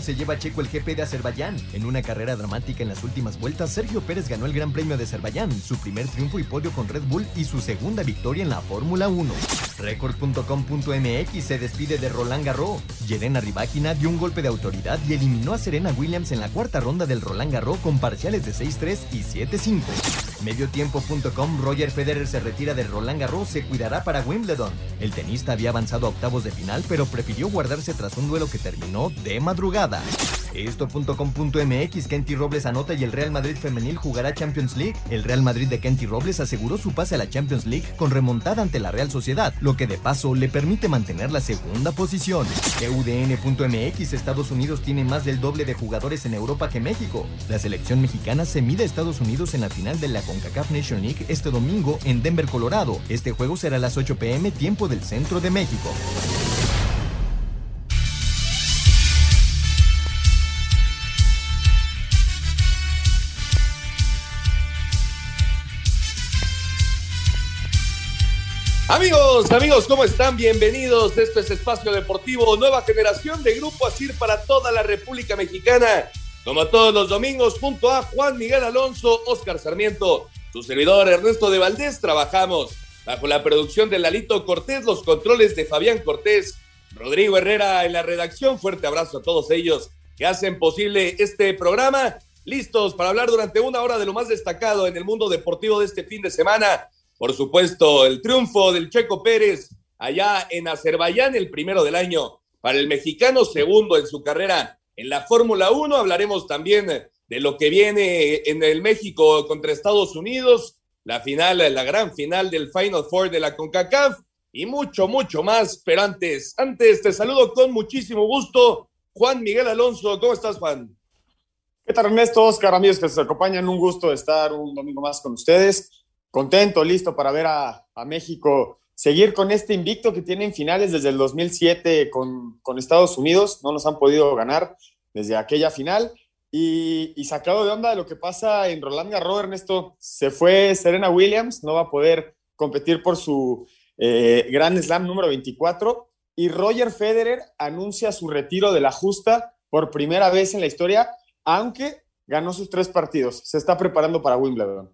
Se lleva a Checo el GP de Azerbaiyán. En una carrera dramática en las últimas vueltas, Sergio Pérez ganó el Gran Premio de Azerbaiyán, su primer triunfo y podio con Red Bull y su segunda victoria en la Fórmula 1. Record.com.mx se despide de Roland Garros. Yelena Rybakina dio un golpe de autoridad y eliminó a Serena Williams en la cuarta ronda del Roland Garros con parciales de 6-3 y 7-5. Mediotiempo.com Roger Federer se retira del Roland Garros, se cuidará para Wimbledon. El tenista había avanzado a octavos de final, pero prefirió guardarse tras un duelo que terminó de madrugada. Esto.com.mx Kenty Robles anota y el Real Madrid femenil jugará Champions League. El Real Madrid de Kenty Robles aseguró su pase a la Champions League con remontada ante la Real Sociedad, lo que de paso le permite mantener la segunda posición. EUDN.mx Estados Unidos tiene más del doble de jugadores en Europa que México. La selección mexicana se mide a Estados Unidos en la final de la CONCACAF Nation League este domingo en Denver, Colorado. Este juego será a las 8 pm tiempo del centro de México. Amigos, amigos, ¿cómo están? Bienvenidos. Esto es Espacio Deportivo, nueva generación de Grupo Asir para toda la República Mexicana. Como todos los domingos, junto a Juan Miguel Alonso, Oscar Sarmiento, su servidor Ernesto de Valdés, trabajamos bajo la producción de Lalito Cortés, los controles de Fabián Cortés, Rodrigo Herrera en la redacción. Fuerte abrazo a todos ellos que hacen posible este programa. Listos para hablar durante una hora de lo más destacado en el mundo deportivo de este fin de semana por supuesto, el triunfo del Checo Pérez allá en Azerbaiyán, el primero del año para el mexicano, segundo en su carrera en la Fórmula 1. Hablaremos también de lo que viene en el México contra Estados Unidos, la final, la gran final del Final Four de la CONCACAF y mucho, mucho más. Pero antes, antes te saludo con muchísimo gusto. Juan Miguel Alonso, ¿cómo estás, Juan? ¿Qué tal, Ernesto? Oscar, amigos que se acompañan, un gusto estar un domingo más con ustedes contento, listo para ver a, México seguir con este invicto que tienen finales desde el 2007 con, Estados Unidos. No nos han podido ganar desde aquella final. Y, sacado de onda de lo que pasa en Roland Garros, Ernesto, se fue Serena Williams, no va a poder competir por su eh, Grand Slam número 24. Y Roger Federer anuncia su retiro de la justa por primera vez en la historia, aunque ganó sus tres partidos. Se está preparando para Wimbledon.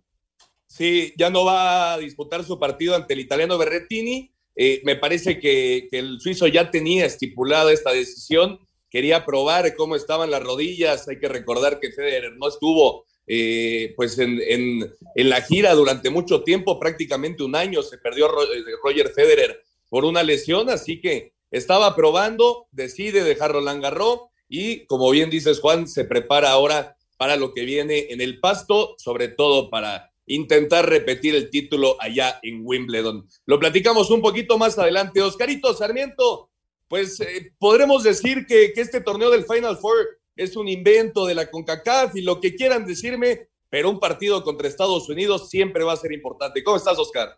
Sí, ya no va a disputar su partido ante el italiano Berrettini. Eh, me parece que, el suizo ya tenía estipulada esta decisión. Quería probar cómo estaban las rodillas. Hay que recordar que Federer no estuvo eh, pues en, la gira durante mucho tiempo, prácticamente un año. Se perdió eh, Roger Federer por una lesión, así que estaba probando, decide dejar Roland Garros y como bien dices Juan, se prepara ahora para lo que viene en el pasto, sobre todo para intentar repetir el título allá en Wimbledon. Lo platicamos un poquito más adelante. Oscarito Sarmiento, pues eh, podremos decir que, que este torneo del Final Four es un invento de la CONCACAF y lo que quieran decirme, pero un partido contra Estados Unidos siempre va a ser importante. ¿Cómo estás, Oscar?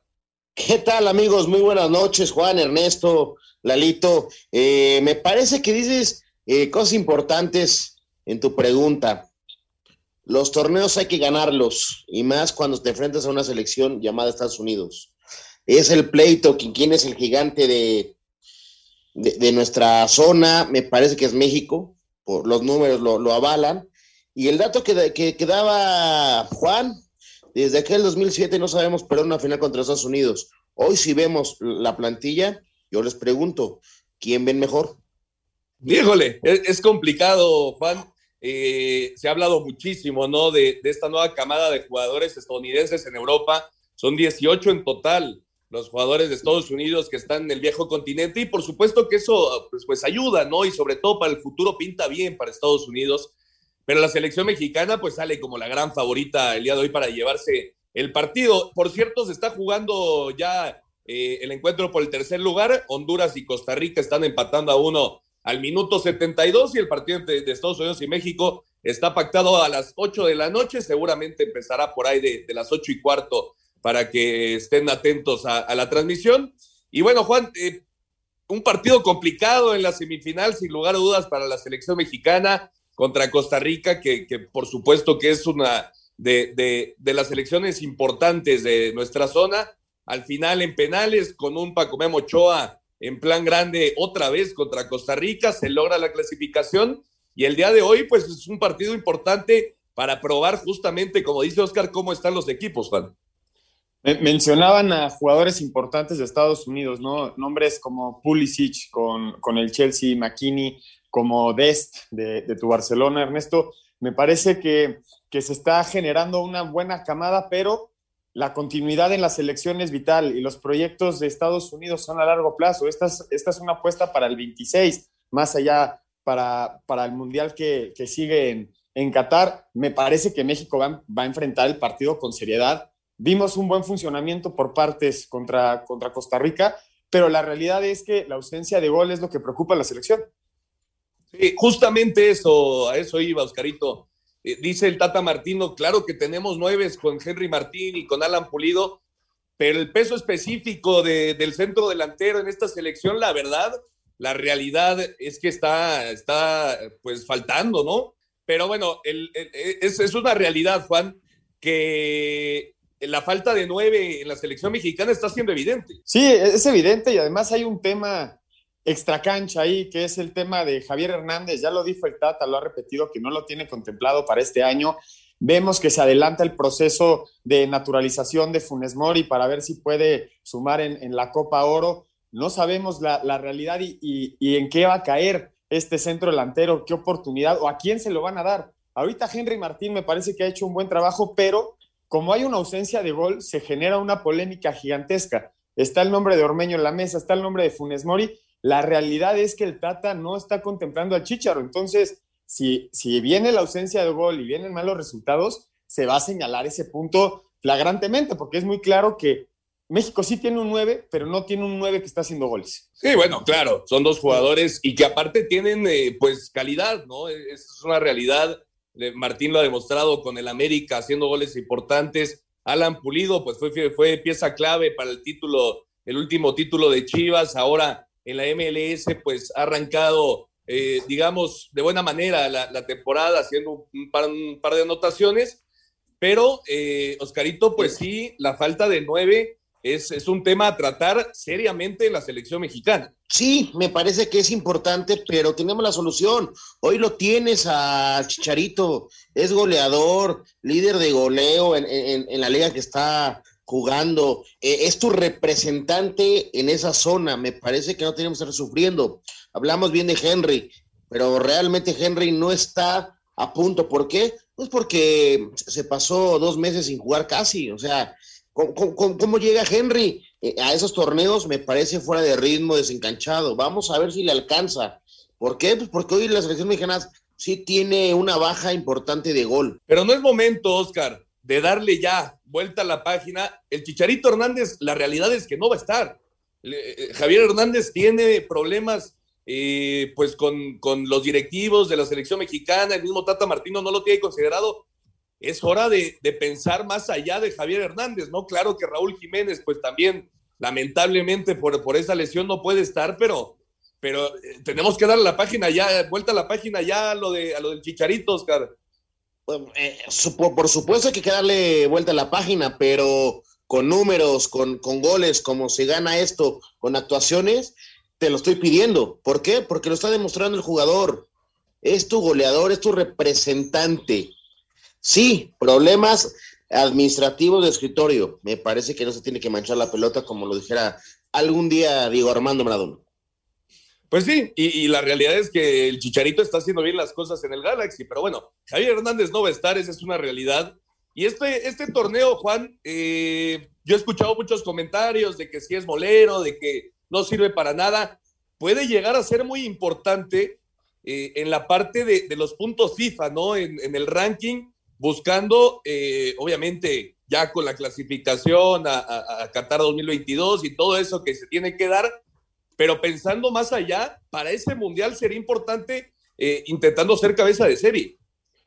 ¿Qué tal, amigos? Muy buenas noches, Juan, Ernesto, Lalito. Eh, me parece que dices eh, cosas importantes en tu pregunta. Los torneos hay que ganarlos, y más cuando te enfrentas a una selección llamada Estados Unidos. Es el pleito, quién es el gigante de, de, nuestra zona, me parece que es México, por los números lo, avalan. Y el dato que, que, daba Juan, desde aquel 2007 no sabemos perder una final contra Estados Unidos. Hoy si vemos la plantilla, yo les pregunto, ¿quién ven mejor? Híjole, es complicado, Juan. Eh, se ha hablado muchísimo, ¿no? De, esta nueva camada de jugadores estadounidenses en Europa. Son 18 en total. los jugadores de Estados Unidos que están en el viejo continente y por supuesto que eso pues, pues ayuda, ¿no? Y sobre todo para el futuro pinta bien para Estados Unidos, pero la selección mexicana pues sale como la gran favorita el día de hoy para llevarse el partido. Por cierto, se está jugando ya eh, el encuentro por el tercer lugar, Honduras y Costa Rica están empatando a uno al minuto 72 y el partido de, de Estados Unidos y México está pactado a las 8 de la noche, seguramente empezará por ahí de, de las 8 y cuarto para que estén atentos a, la transmisión. Y bueno, Juan, eh, un partido complicado en la semifinal, sin lugar a dudas, para la selección mexicana contra Costa Rica, que, por supuesto que es una de, las selecciones importantes de nuestra zona. Al final en penales, con un Paco Memo Ochoa en plan grande otra vez contra Costa Rica, se logra la clasificación. Y el día de hoy, pues es un partido importante para probar justamente, como dice Oscar, cómo están los equipos, Juan. Mencionaban a jugadores importantes de Estados Unidos, ¿no? Nombres como Pulisic con, con el Chelsea, McKinney, como Dest de, tu Barcelona, Ernesto. Me parece que, que, se está generando una buena camada, pero la continuidad en la selección es vital y los proyectos de Estados Unidos son a largo plazo. Esta es, una apuesta para el 26, más allá para, el Mundial que, sigue en, Qatar. Me parece que México va, va a enfrentar el partido con seriedad Vimos un buen funcionamiento por partes contra, contra Costa Rica, pero la realidad es que la ausencia de gol es lo que preocupa a la selección. Sí, justamente eso, a eso iba, Oscarito. Eh, dice el Tata Martino, claro que tenemos nueve con Henry Martín y con Alan Pulido, pero el peso específico del centro delantero en esta selección, la verdad, la realidad es que está, está pues faltando, ¿no? Pero bueno, es, es una realidad, Juan, que la falta de nueve en la selección mexicana está siendo evidente. Sí, es evidente y además hay un tema extra cancha ahí, que es el tema de Javier Hernández. Ya lo dijo el Tata, lo ha repetido, que no lo tiene contemplado para este año. Vemos que se adelanta el proceso de naturalización de Funes Mori para ver si puede sumar en, la Copa Oro. No sabemos la, realidad y, y en qué va a caer este centro delantero, qué oportunidad o a quién se lo van a dar. Ahorita Henry Martín me parece que ha hecho un buen trabajo, pero como hay una ausencia de gol, se genera una polémica gigantesca. Está el nombre de Ormeño en la mesa, está el nombre de Funes Mori. La realidad es que el Tata no está contemplando al Chicharo. Entonces, si, si viene la ausencia de gol y vienen malos resultados, se va a señalar ese punto flagrantemente, porque es muy claro que México sí tiene un 9, pero no tiene un 9 que está haciendo goles. Sí, bueno, claro, son dos jugadores y que aparte tienen eh, pues calidad, ¿no? Es una realidad Martín lo ha demostrado con el América haciendo goles importantes. Alan Pulido, pues fue, fue pieza clave para el título, el último título de Chivas. Ahora en la MLS, pues ha arrancado, eh, digamos, de buena manera la, temporada, haciendo un par, de anotaciones. Pero, eh, Oscarito, pues sí, la falta de nueve es, un tema a tratar seriamente en la selección mexicana. Sí, me parece que es importante, pero tenemos la solución. Hoy lo tienes a Chicharito, es goleador, líder de goleo en, la liga que está jugando, eh, es tu representante en esa zona. Me parece que no tenemos que estar sufriendo. Hablamos bien de Henry, pero realmente Henry no está a punto. ¿Por qué? Pues porque se pasó dos meses sin jugar casi. O sea, ¿Cómo, llega Henry eh, a esos torneos? Me parece fuera de ritmo, desencanchado. Vamos a ver si le alcanza. ¿Por qué? Pues porque hoy la selección mexicana sí tiene una baja importante de gol. Pero no es momento, Oscar, de darle ya vuelta a la página. El Chicharito Hernández, la realidad es que no va a estar. Eh, Javier Hernández tiene problemas eh, pues con, con, los directivos de la selección mexicana, el mismo Tata Martino no lo tiene considerado es hora de, pensar más allá de Javier Hernández, ¿no? Claro que Raúl Jiménez, pues también, lamentablemente, por, por esa lesión no puede estar, pero, pero eh, tenemos que darle la página ya, vuelta a la página ya a lo, de, a lo del Chicharito, Oscar. Eh, por supuesto hay que darle vuelta a la página, pero con números, con, con goles, como se gana esto, con actuaciones, te lo estoy pidiendo. ¿Por qué? Porque lo está demostrando el jugador. Es tu goleador, es tu representante Sí, problemas administrativos de escritorio. Me parece que no se tiene que manchar la pelota como lo dijera algún día Diego Armando Maradona. Pues sí, y, la realidad es que el Chicharito está haciendo bien las cosas en el Galaxy, pero bueno, Javier Hernández no va a estar, esa es una realidad. Y este, este torneo, Juan, eh, yo he escuchado muchos comentarios de que si es bolero, de que no sirve para nada. Puede llegar a ser muy importante eh, en la parte de, los puntos FIFA, ¿no? En, el ranking, buscando, eh, obviamente, ya con la clasificación a, Qatar 2022 y todo eso que se tiene que dar, pero pensando más allá, para ese mundial sería importante eh, intentando ser cabeza de serie.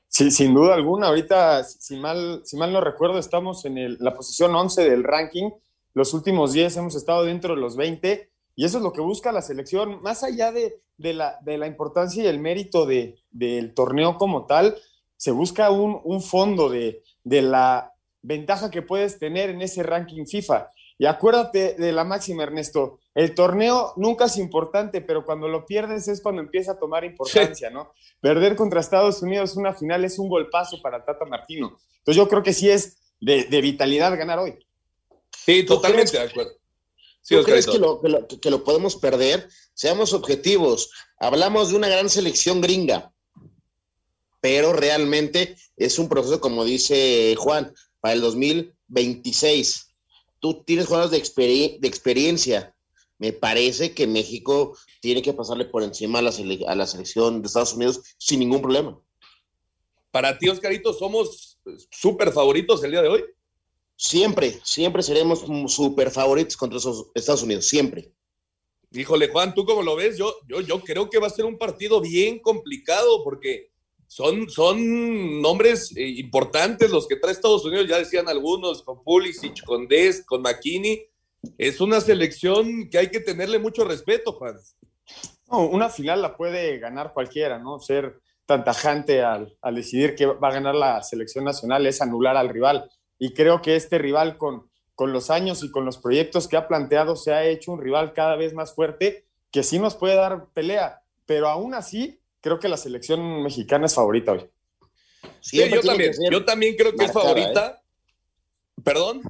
Sí, sin duda alguna. Ahorita, si mal, si mal no recuerdo, estamos en la posición 11 del ranking. Los últimos 10 hemos estado dentro de los 20 y eso es lo que busca la selección, más allá de, la, importancia y el mérito de, del torneo como tal, se busca un, fondo de la ventaja que puedes tener en ese ranking FIFA. Y acuérdate de la máxima, Ernesto. El torneo nunca es importante, pero cuando lo pierdes es cuando empieza a tomar importancia, ¿no? Perder contra Estados Unidos una final es un golpazo para Tata Martino. Entonces yo creo que sí es de, vitalidad ganar hoy. Sí, totalmente de acuerdo. ¿Tú crees que lo, que lo podemos perder? Seamos objetivos. Hablamos de una gran selección gringa, pero realmente es un proceso, como dice Juan, para el 2026. Tú tienes jugadores de, de experiencia. Me parece que México tiene que pasarle por encima a la, a la selección de Estados Unidos sin ningún problema. Para ti, Oscarito, ¿somos súper favoritos el día de hoy? Siempre, siempre seremos súper favoritos contra esos Estados Unidos, siempre. Híjole, Juan, ¿tú cómo lo ves? Yo, yo, yo creo que va a ser un partido bien complicado porque son, son nombres eh, importantes los que trae Estados Unidos, ya decían algunos, con Pulisic, con Des, con McKinney. Es una selección que hay que tenerle mucho respeto, Juan. una final la puede ganar cualquiera, ¿no? Ser tan tajante al, al, decidir que va a ganar la selección nacional es anular al rival. Y creo que este rival, con, con los años y con los proyectos que ha planteado, se ha hecho un rival cada vez más fuerte que sí nos puede dar pelea. Pero aún así, creo que la selección mexicana es favorita hoy. Sí, yo también, yo también creo que es favorita. ¿eh? ¿Perdón?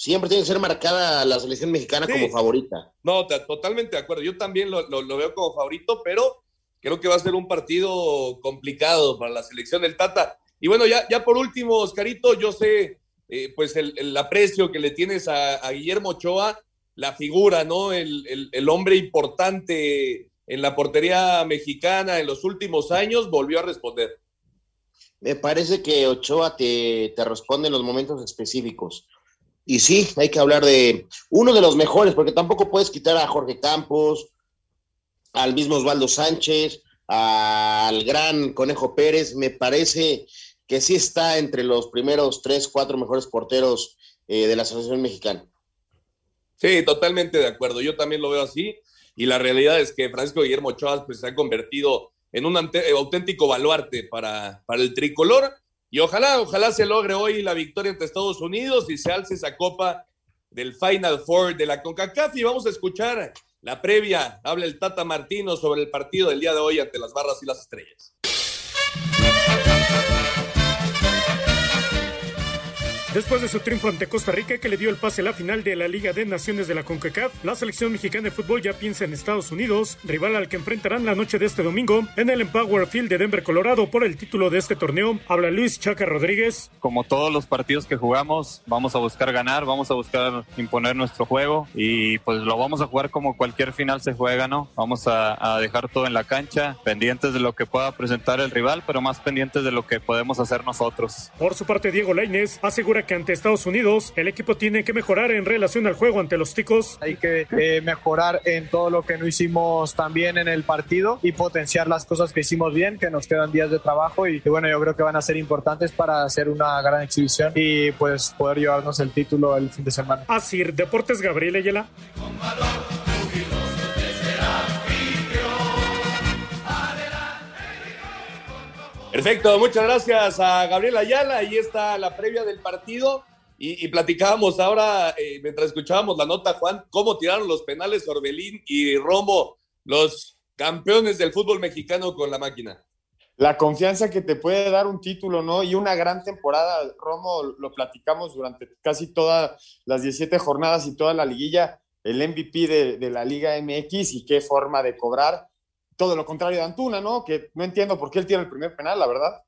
Siempre tiene que ser marcada la selección mexicana como favorita. No, totalmente de acuerdo. Yo también lo, veo como favorito, pero creo que va a ser un partido complicado para la selección del Tata. Y bueno, ya, ya por último, Oscarito, yo sé eh, pues el, aprecio que le tienes a, Guillermo Ochoa, la figura, ¿no? El, el hombre importante en la portería mexicana en los últimos años, volvió a responder. Me parece que Ochoa te, responde en los momentos específicos. Y sí, hay que hablar de uno de los mejores, porque tampoco puedes quitar a Jorge Campos, al mismo Osvaldo Sánchez, al gran Conejo Pérez. Me parece que sí está entre los primeros tres, cuatro mejores porteros eh, de la Asociación Mexicana. Sí, totalmente de acuerdo. Yo también lo veo así y la realidad es que Francisco Guillermo Ochoa pues, se ha convertido en un auténtico baluarte para, para el tricolor y ojalá, ojalá se logre hoy la victoria ante Estados Unidos y se alce esa copa del Final Four de la CONCACAF y vamos a escuchar la previa, habla el Tata Martino sobre el partido del día de hoy ante las barras y las estrellas. Después de su triunfo ante Costa Rica que le dio el pase a la final de la Liga de Naciones de la CONCACAF, la selección mexicana de fútbol ya piensa en Estados Unidos, rival al que enfrentarán la noche de este domingo en el Empower Field de Denver, Colorado por el título de este torneo. Habla Luis Chaca Rodríguez. Como todos los partidos que jugamos, vamos a buscar ganar, vamos a buscar imponer nuestro juego y pues lo vamos a jugar como cualquier final se juega, ¿no? Vamos a, a dejar todo en la cancha, pendientes de lo que pueda presentar el rival, pero más pendientes de lo que podemos hacer nosotros. Por su parte, Diego Lainez asegura que ante Estados Unidos el equipo tiene que mejorar en relación al juego ante los ticos. Hay que eh, mejorar en todo lo que no hicimos tan bien en el partido y potenciar las cosas que hicimos bien, que nos quedan días de trabajo y, bueno, yo creo que van a ser importantes para hacer una gran exhibición y pues poder llevarnos el título el fin de semana. Así, Deportes Gabriel Ayala. Perfecto, muchas gracias a Gabriel Ayala. Ahí está la previa del partido. Y, platicábamos ahora, eh, mientras escuchábamos la nota, Juan, cómo tiraron los penales Orbelín y Romo, los campeones del fútbol mexicano con la máquina. La confianza que te puede dar un título, ¿no? Y una gran temporada. Romo, lo platicamos durante casi todas las 17 jornadas y toda la liguilla, el MVP de, de la Liga MX y qué forma de cobrar todo lo contrario de Antuna, ¿no? Que no entiendo por qué él tira el primer penal, la verdad.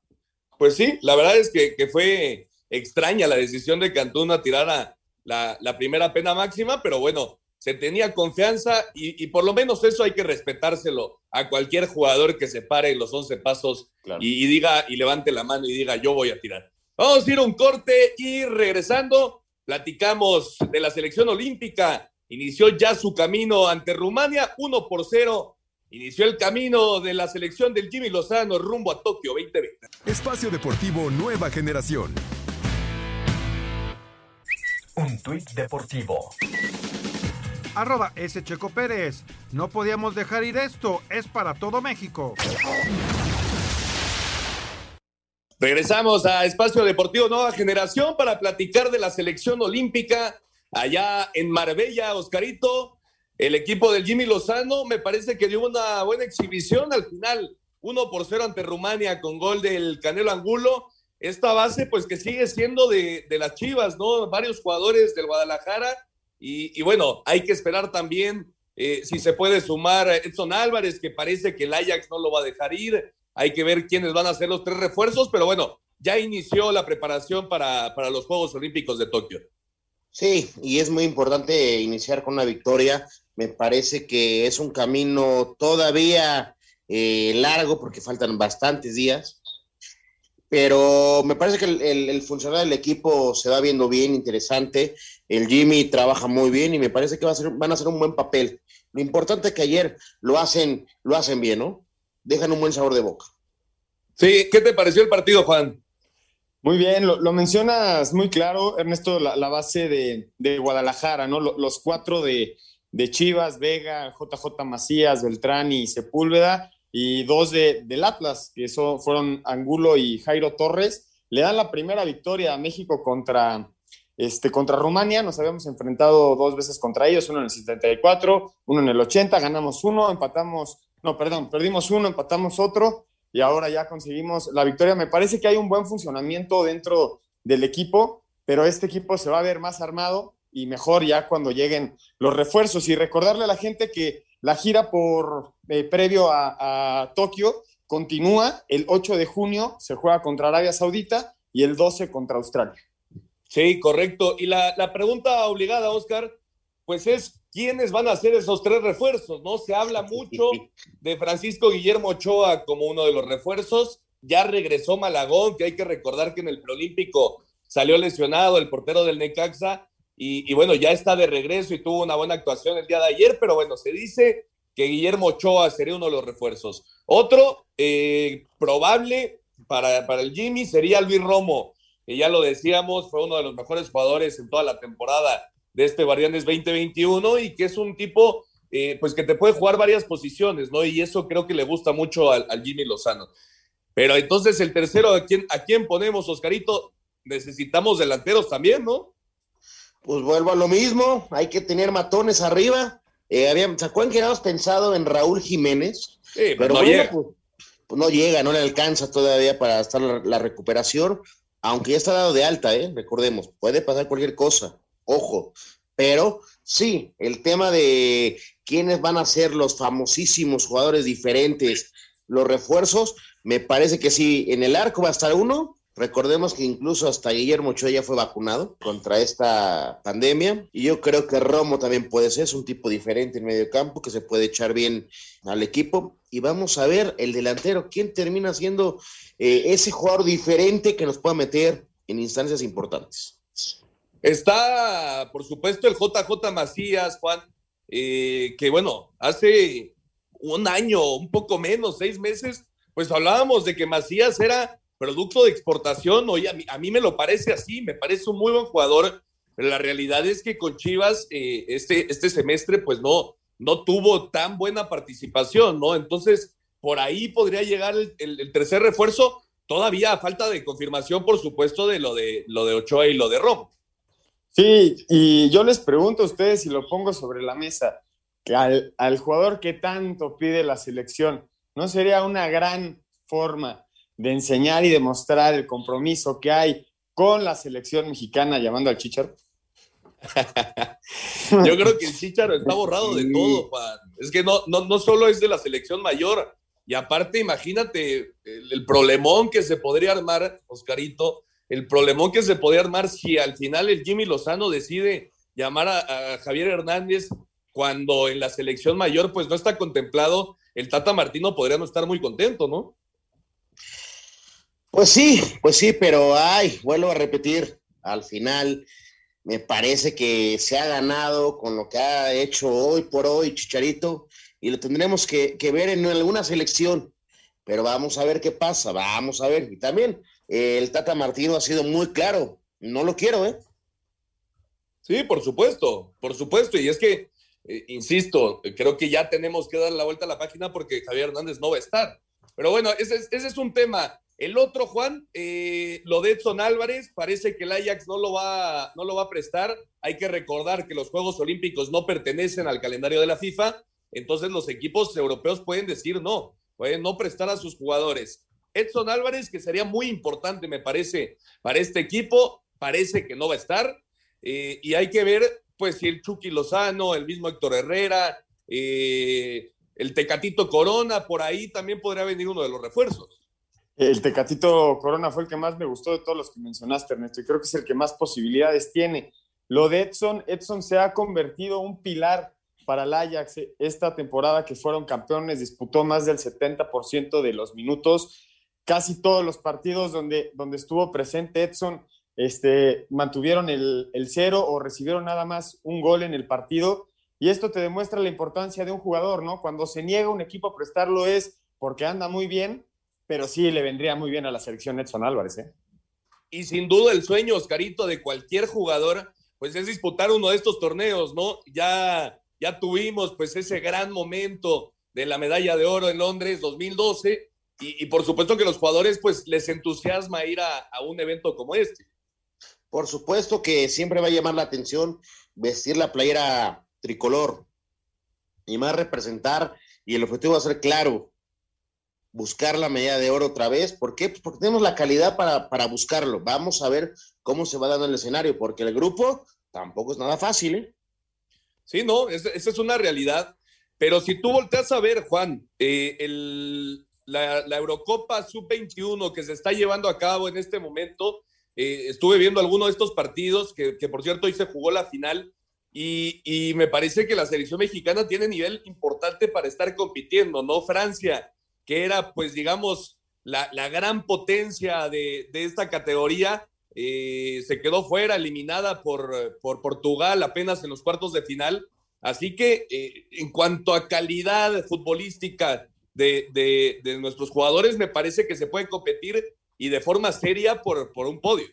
Pues sí, la verdad es que, fue extraña la decisión de Cantú a tirar a la, la primera pena máxima, pero bueno, se tenía confianza y, por lo menos eso hay que respetárselo a cualquier jugador que se pare en los 11 pasos y, diga y levante la mano y diga yo voy a tirar. Vamos a ir a un corte y regresando platicamos de la selección olímpica. Inició ya su camino ante Rumania, 1 por 0. Inició el camino de la selección del Jimmy Lozano rumbo a Tokio 2020. Espacio Deportivo Nueva Generación. Un tuit deportivo arroba S. Checo Pérez. No podíamos dejar ir esto, es para todo México. Regresamos a Espacio Deportivo Nueva Generación para platicar de la selección olímpica allá en Marbella, Oscarito. El equipo del Jimmy Lozano me parece que dio una buena exhibición al final, 1 por 0 ante Rumania con gol del Canelo Angulo. Esta base, pues que sigue siendo de, las Chivas, ¿no? Varios jugadores del Guadalajara y, bueno, hay que esperar también eh, si se puede sumar Edson Álvarez, que parece que el Ajax no lo va a dejar ir. Hay que ver quiénes van a ser los tres refuerzos, pero bueno, ya inició la preparación para, para los Juegos Olímpicos de Tokio. Sí, y es muy importante iniciar con una victoria. Me parece que es un camino todavía eh, largo porque faltan bastantes días pero me parece que el, el, funcionar del equipo se va viendo bien, interesante. El Jimmy trabaja muy bien y me parece que va a ser, van a hacer un buen papel. Lo importante es que ayer lo hacen, lo hacen bien, ¿no? Dejan un buen sabor de boca. Sí, ¿qué te pareció el partido, Juan? Muy bien, lo, mencionas muy claro, Ernesto, la, base de, Guadalajara, ¿no? Los, cuatro de, de Chivas, Vega, JJ Macías, Beltrán y Sepúlveda y dos de, del Atlas, que eso fueron Angulo y Jairo Torres, le dan la primera victoria a México contra, este, contra Rumania. Nos habíamos enfrentado dos veces contra ellos, uno en el 74, uno en el 80, ganamos uno, empatamos, no, perdón, perdimos uno, empatamos otro y ahora ya conseguimos la victoria. Me parece que hay un buen funcionamiento dentro del equipo, pero este equipo se va a ver más armado y mejor ya cuando lleguen los refuerzos. Y recordarle a la gente que la gira por eh, previo a, Tokio continúa. El 8 de junio se juega contra Arabia Saudita y el 12 contra Australia. Sí, correcto. Y la, pregunta obligada, Oscar, pues es quiénes van a ser esos tres refuerzos, ¿no? Se habla mucho de Francisco Guillermo Ochoa como uno de los refuerzos. Ya regresó Malagón, que hay que recordar que en el preolímpico salió lesionado el portero del Necaxa y, bueno, ya está de regreso y tuvo una buena actuación el día de ayer, pero bueno, se dice que Guillermo Ochoa sería uno de los refuerzos. Otro eh, probable para, para el Jimmy sería Luis Romo, que ya lo decíamos, fue uno de los mejores jugadores en toda la temporada de este Guardianes 2021 y que es un tipo eh, pues que te puede jugar varias posiciones, ¿no? Y eso creo que le gusta mucho al, al Jimmy Lozano. Pero entonces el tercero, ¿a quién, ¿a quién ponemos, Oscarito? Necesitamos delanteros también, ¿no? Pues vuelvo a lo mismo, hay que tener matones arriba. Eh, ¿Se acuerdan que habíamos pensado en Raúl Jiménez? Sí, pero, no llega. Pues, pues, no llega, no le alcanza todavía para estar la, recuperación, aunque ya está dado de alta, ¿eh? recordemos, puede pasar cualquier cosa, ojo, pero sí, el tema de quiénes van a ser los famosísimos jugadores diferentes, los refuerzos, me parece que sí, en el arco va a estar uno, Recordemos que incluso hasta Guillermo Ochoa ya fue vacunado contra esta pandemia y yo creo que Romo también puede ser, es un tipo diferente en medio campo que se puede echar bien al equipo y vamos a ver el delantero, quién termina siendo eh, ese jugador diferente que nos pueda meter en instancias importantes. Está, por supuesto, el JJ Macías, Juan, eh, que bueno, hace un año, un poco menos, seis meses, pues hablábamos de que Macías era producto de exportación, oye, a mí, me lo parece así, me parece un muy buen jugador, pero la realidad es que con Chivas eh, este, este semestre pues no, no tuvo tan buena participación, ¿no? Entonces, por ahí podría llegar el, tercer refuerzo, todavía a falta de confirmación, por supuesto, de lo de, lo de Ochoa y lo de Rom. Sí, y yo les pregunto a ustedes si lo pongo sobre la mesa, que al, al jugador que tanto pide la selección, ¿no sería una gran forma de enseñar y demostrar el compromiso que hay con la selección mexicana llamando al Chicharo? Yo creo que el Chicharo está borrado de todo, Juan. Es que no, no, no solo es de la selección mayor, y aparte imagínate el, problemón que se podría armar, Oscarito, el problemón que se podría armar si al final el Jimmy Lozano decide llamar a, a Javier Hernández cuando en la selección mayor pues no está contemplado, el Tata Martino podría no estar muy contento, ¿no? Pues sí, pues sí, pero ay, vuelvo a repetir, al final me parece que se ha ganado con lo que ha hecho hoy por hoy Chicharito y lo tendremos que, ver en alguna selección. Pero vamos a ver qué pasa, vamos a ver. Y también eh, el Tata Martino ha sido muy claro, no lo quiero, ¿eh? Sí, por supuesto, por supuesto. Y es que, eh, insisto, creo que ya tenemos que dar la vuelta a la página porque Javier Hernández no va a estar. Pero bueno, ese ese es un tema el otro, Juan, eh, lo de Edson Álvarez, parece que el Ajax no lo, va, no lo va a prestar. Hay que recordar que los Juegos Olímpicos no pertenecen al calendario de la FIFA, entonces los equipos europeos pueden decir no, pueden no prestar a sus jugadores. Edson Álvarez, que sería muy importante, me parece, para este equipo, parece que no va a estar. Eh, y hay que ver, pues, si el Chucky Lozano, el mismo Héctor Herrera, eh, el Tecatito Corona, por ahí también podría venir uno de los refuerzos. El Tecatito Corona fue el que más me gustó de todos los que mencionaste, Ernesto, y creo que es el que más posibilidades tiene. Lo de Edson, Edson se ha convertido un pilar para el Ajax esta temporada que fueron campeones, disputó más del 70% de los minutos, casi todos los partidos donde, donde estuvo presente Edson este, mantuvieron el cero o recibieron nada más un gol en el partido. Y esto te demuestra la importancia de un jugador, ¿no? Cuando se niega un equipo a prestarlo es porque anda muy bien pero sí le vendría muy bien a la selección Edson Álvarez. ¿eh? Y sin duda el sueño, Oscarito, de cualquier jugador, pues es disputar uno de estos torneos, ¿no? Ya, ya tuvimos pues ese gran momento de la medalla de oro en Londres 2012 y, por supuesto que los jugadores pues les entusiasma ir a, a un evento como este. Por supuesto que siempre va a llamar la atención vestir la playera tricolor y más representar y el objetivo va a ser claro, buscar la medalla de oro otra vez. ¿Por qué? Pues porque tenemos la calidad para, para buscarlo. Vamos a ver cómo se va dando el escenario, porque el grupo tampoco es nada fácil, ¿eh? Sí, no, esa es una realidad. Pero si tú volteas a ver, Juan, eh, la, Eurocopa Sub-21 que se está llevando a cabo en este momento, eh, estuve viendo algunos de estos partidos, que, que, por cierto hoy se jugó la final, y, y me parece que la selección mexicana tiene nivel importante para estar compitiendo, ¿no? Francia, que era, pues, digamos, la, la gran potencia de, de esta categoría, eh, se quedó fuera, eliminada por, por, Portugal apenas en los cuartos de final. Así que eh, en cuanto a calidad futbolística de, de, de, nuestros jugadores, me parece que se puede competir y de forma seria por, por un podio.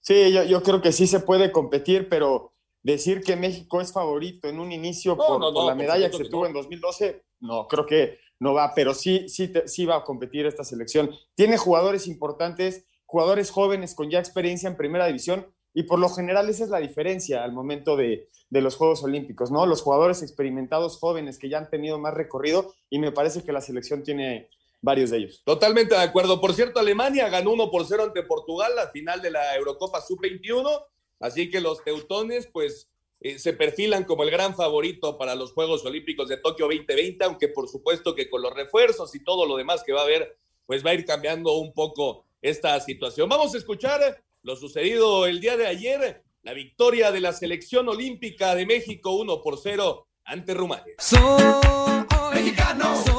Sí, yo, yo, creo que sí se puede competir, pero decir que México es favorito en un inicio no, por, no, no, por, la medalla que se tuvo en 2012, no, creo que no va, pero sí, sí, sí va a competir esta selección. Tiene jugadores importantes, jugadores jóvenes con ya experiencia en primera división y por lo general esa es la diferencia al momento de, de, los Juegos Olímpicos, ¿no? Los jugadores experimentados jóvenes que ya han tenido más recorrido y me parece que la selección tiene varios de ellos. Totalmente de acuerdo. Por cierto, Alemania ganó 1 por 0 ante Portugal la final de la Eurocopa Sub-21, así que los teutones pues eh, se perfilan como el gran favorito para los Juegos Olímpicos de Tokio 2020, aunque por supuesto que con los refuerzos y todo lo demás que va a haber, pues va a ir cambiando un poco esta situación. Vamos a escuchar lo sucedido el día de ayer, la victoria de la selección olímpica de México 1 por 0 ante Rumania. La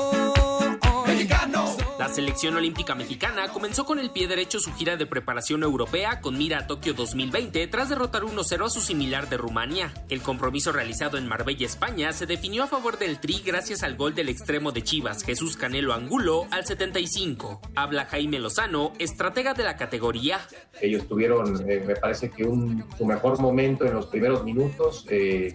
selección olímpica mexicana comenzó con el pie derecho su gira de preparación europea con mira a Tokio 2020 tras derrotar 1-0 a su similar de Rumania. El compromiso realizado en Marbella, España, se definió a favor del Tri gracias al gol del extremo de Chivas, Jesús Canelo Angulo, al 75. Habla Jaime Lozano, estratega de la categoría. Ellos tuvieron, eh, me parece que un, su mejor momento en los primeros minutos. Eh,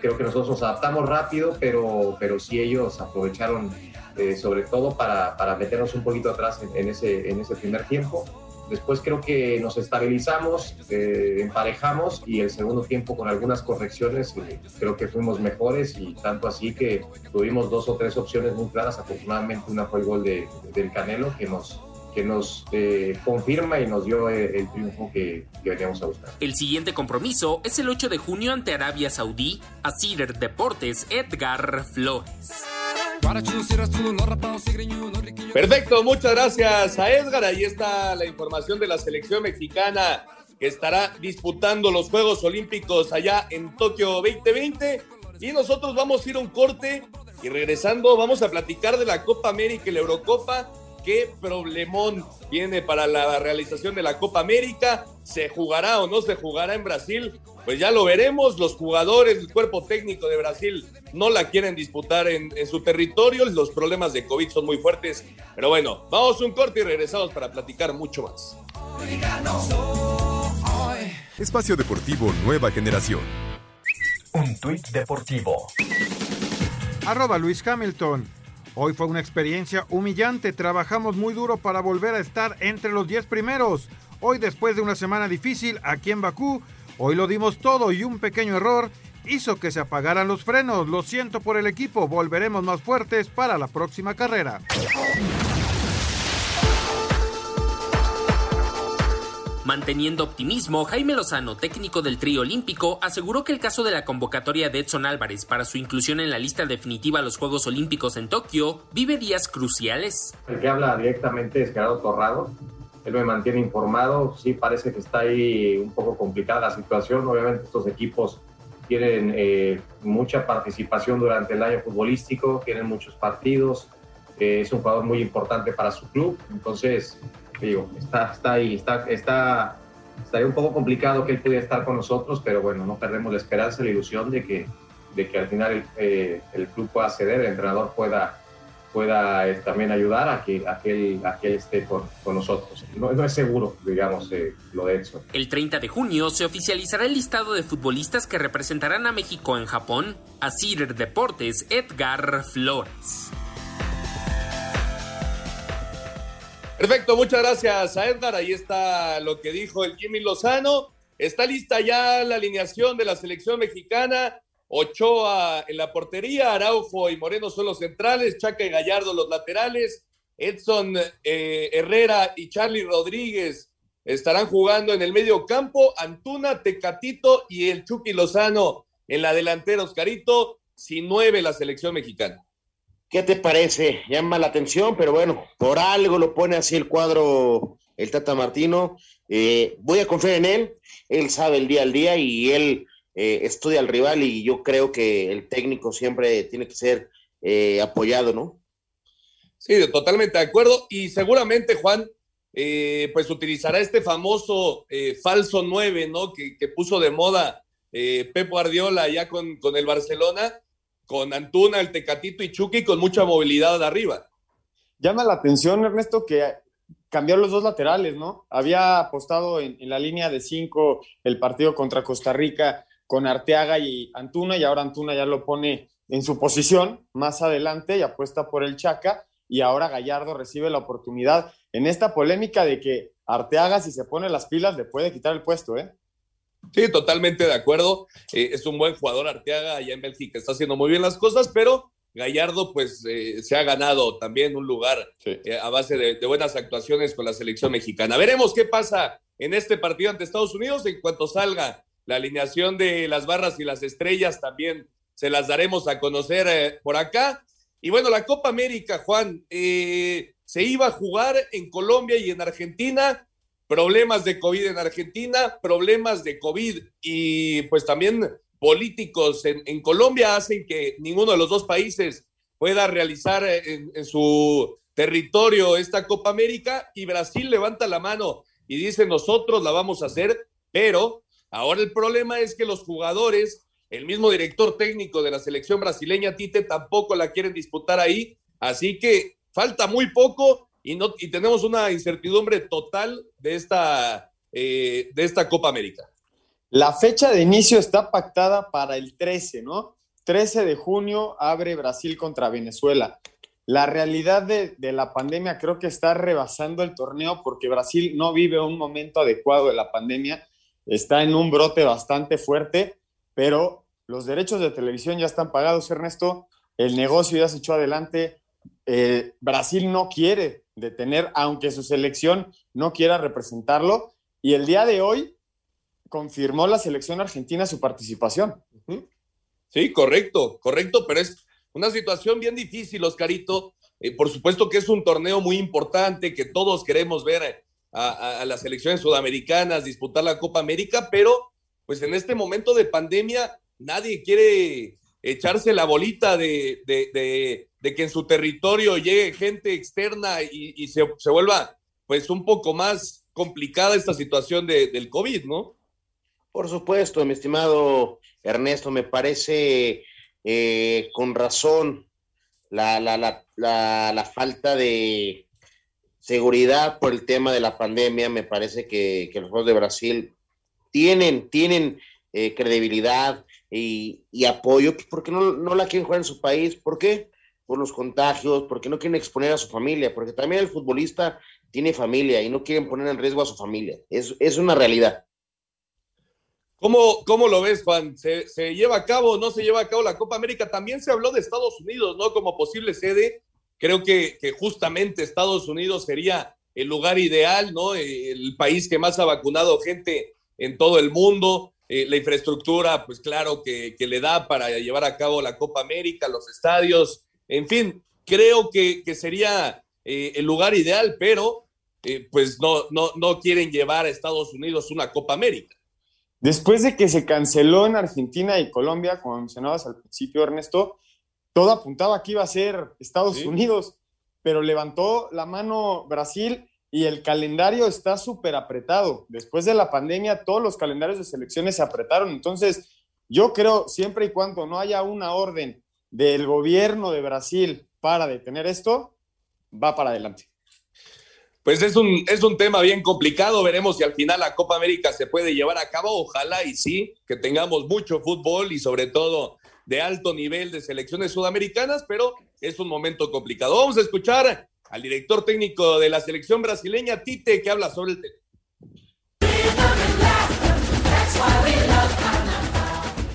creo que nosotros nos adaptamos rápido, pero, pero sí ellos aprovecharon eh, sobre todo para, para, meternos un poquito atrás en, ese, en ese primer tiempo. Después creo que nos estabilizamos, eh, emparejamos y el segundo tiempo con algunas correcciones eh, creo que fuimos mejores y tanto así que tuvimos dos o tres opciones muy claras. Afortunadamente una fue el gol de, del Canelo que nos, que nos confirma y nos dio el, el triunfo que, que, veníamos a buscar. El siguiente compromiso es el 8 de junio ante Arabia Saudí, a Cider Deportes Edgar Flores. Perfecto, muchas gracias a Edgar. Ahí está la información de la selección mexicana que estará disputando los Juegos Olímpicos allá en Tokio 2020. Y nosotros vamos a ir a un corte y regresando vamos a platicar de la Copa América y la Eurocopa. Qué problemón viene para la realización de la Copa América. ¿Se jugará o no se jugará en Brasil? Pues ya lo veremos. Los jugadores, el cuerpo técnico de Brasil no la quieren disputar en, en su territorio. Los problemas de COVID son muy fuertes. Pero bueno, vamos a un corte y regresamos para platicar mucho más. Espacio Deportivo Nueva Generación. Un tuit deportivo. Arroba Luis Hamilton. Hoy fue una experiencia humillante. Trabajamos muy duro para volver a estar entre los 10 primeros. Hoy, después de una semana difícil aquí en Bakú, hoy lo dimos todo y un pequeño error hizo que se apagaran los frenos. Lo siento por el equipo. Volveremos más fuertes para la próxima carrera. Manteniendo optimismo, Jaime Lozano, técnico del trío olímpico, aseguró que el caso de la convocatoria de Edson Álvarez para su inclusión en la lista definitiva a los Juegos Olímpicos en Tokio vive días cruciales. El que habla directamente es Gerardo Torrado. Él me mantiene informado. Sí, parece que está ahí un poco complicada la situación. Obviamente estos equipos tienen eh, mucha participación durante el año futbolístico, tienen muchos partidos. Eh, es un jugador muy importante para su club. Entonces, está, está ahí, está, está, estaría un poco complicado que él pudiera estar con nosotros, pero bueno, no perdemos la esperanza, la ilusión de que, de que al final el, eh, el club pueda ceder, el entrenador pueda, pueda eh, también ayudar a que, a que, él, a que él esté con, con nosotros. No, es seguro, digamos, eh, lo de eso. El 30 de junio se oficializará el listado de futbolistas que representarán a México en Japón. A Cider Deportes, Edgar Flores. Perfecto, muchas gracias a Edgar. Ahí está lo que dijo el Jimmy Lozano. Está lista ya la alineación de la selección mexicana. Ochoa en la portería, Araujo y Moreno son los centrales, Chaca y Gallardo los laterales, Edson eh, Herrera y Charlie Rodríguez estarán jugando en el medio campo, Antuna, Tecatito y el Chucky Lozano en la delantera, Oscarito, sin nueve la selección mexicana. ¿Qué te parece? Llama la atención, pero bueno, por algo lo pone así el cuadro el Tata Martino. Eh, voy a confiar en él, él sabe el día al día y él eh, estudia al rival y yo creo que el técnico siempre tiene que ser eh, apoyado, ¿no? Sí, totalmente de acuerdo y seguramente Juan, eh, pues utilizará este famoso falso 9, ¿no? Que, que, puso de moda Pep Guardiola ya con, con el Barcelona con Antuna, el Tecatito y Chucky con mucha movilidad de arriba. Llama la atención, Ernesto, que cambió los dos laterales, ¿no? Había apostado en, en la línea de cinco el partido contra Costa Rica con Arteaga y Antuna, y ahora Antuna ya lo pone en su posición más adelante y apuesta por el Chaca, y ahora Gallardo recibe la oportunidad en esta polémica de que Arteaga, si se pone las pilas, le puede quitar el puesto, ¿eh? Sí, totalmente de acuerdo. Eh, es un buen jugador Arteaga allá en Bélgica, está haciendo muy bien las cosas, pero Gallardo pues eh, se ha ganado también un lugar sí. eh, a base de, de, buenas actuaciones con la selección mexicana. Veremos qué pasa en este partido ante Estados Unidos en cuanto salga la alineación de las barras y las estrellas también se las daremos a conocer eh, por acá. Y bueno, la Copa América, Juan, eh, se iba a jugar en Colombia y en Argentina problemas de COVID en Argentina, problemas de COVID y pues también políticos en, Colombia hacen que ninguno de los dos países pueda realizar en, en, su territorio esta Copa América y Brasil levanta la mano y dice nosotros la vamos a hacer, pero ahora el problema es que los jugadores, el mismo director técnico de la selección brasileña, Tite, tampoco la quieren disputar ahí, así que falta muy poco y, no, y tenemos una incertidumbre total de esta, eh, de esta Copa América. La fecha de inicio está pactada para el 13, ¿no? 13 de junio abre Brasil contra Venezuela. La realidad de, de, la pandemia creo que está rebasando el torneo porque Brasil no vive un momento adecuado de la pandemia, está en un brote bastante fuerte, pero los derechos de televisión ya están pagados, Ernesto, el negocio ya se echó adelante, eh, Brasil no quiere detener, aunque su selección no quiera representarlo. Y el día de hoy confirmó la selección argentina su participación. Sí, correcto, correcto, pero es una situación bien difícil, Oscarito. Eh, por supuesto que es un torneo muy importante, que todos queremos ver a, las selecciones sudamericanas disputar la Copa América, pero pues en este momento de pandemia nadie quiere echarse la bolita de, que en su territorio llegue gente externa y, se, vuelva pues un poco más complicada esta situación del COVID, ¿no? Por supuesto, mi estimado Ernesto, me parece eh, con razón la, la, la, la, falta de seguridad por el tema de la pandemia. Me parece que, los Juegos de Brasil tienen, tienen eh, credibilidad y, apoyo, porque no, no la quieren jugar en su país. ¿Por qué? Por los contagios, porque no quieren exponer a su familia, porque también el futbolista tiene familia y no quieren poner en riesgo a su familia. Es, es una realidad. ¿Cómo, ¿Cómo, lo ves, Juan? ¿Se, lleva a cabo o no se lleva a cabo la Copa América? También se habló de Estados Unidos, ¿no? Como posible sede. Creo que, justamente Estados Unidos sería el lugar ideal, ¿no? El país que más ha vacunado gente en todo el mundo. Eh, la infraestructura, pues claro, que, que, le da para llevar a cabo la Copa América, los estadios. En fin, creo que, que sería eh, el lugar ideal, pero eh, pues no, no, no quieren llevar a Estados Unidos una Copa América. Después de que se canceló en Argentina y Colombia, como mencionabas al principio, Ernesto, todo apuntaba que iba a ser Estados Unidos, pero levantó la mano Brasil y el calendario está súper apretado. Después de la pandemia, todos los calendarios de selecciones se apretaron. Entonces, yo creo, siempre y cuando no haya una orden del gobierno de Brasil para detener esto, va para adelante. Pues es un, es un tema bien complicado. Veremos si al final la Copa América se puede llevar a cabo. Ojalá y sí, que tengamos mucho fútbol y sobre todo de alto nivel de selecciones sudamericanas, pero es un momento complicado. Vamos a escuchar al director técnico de la selección brasileña, Tite, que habla sobre el tema.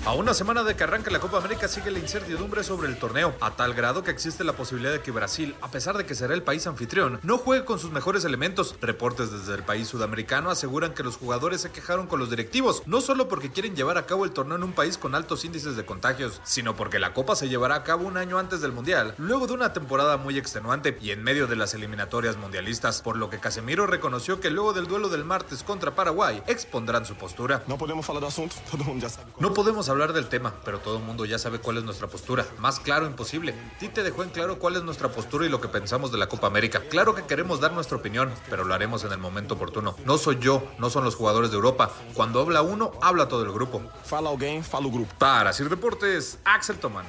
A una semana de que arranque la Copa América sigue la incertidumbre sobre el torneo, a tal grado que existe la posibilidad de que Brasil, a pesar de que será el país anfitrión, no juegue con sus mejores elementos. Reportes desde el país sudamericano aseguran que los jugadores se quejaron con los directivos, no solo porque quieren llevar a cabo el torneo en un país con altos índices de contagios, sino porque la Copa se llevará a cabo un año antes del Mundial, luego de una temporada muy extenuante y en medio de las eliminatorias mundialistas, por lo que Casemiro reconoció que luego del duelo del martes contra Paraguay expondrán su postura. No podemos hablar de asunto, todo el mundo ya sabe. No podemos hablar hablar del tema, pero todo el mundo ya sabe cuál es nuestra postura. Más claro imposible. Tite dejó en claro cuál es nuestra postura y lo que pensamos de la Copa América. Claro que queremos dar nuestra opinión, pero lo haremos en el momento oportuno. No soy yo, no son los jugadores de Europa. Cuando habla uno, habla todo el grupo. Fala alguien, fala el grupo. Para Sir Deportes, Axel Toman.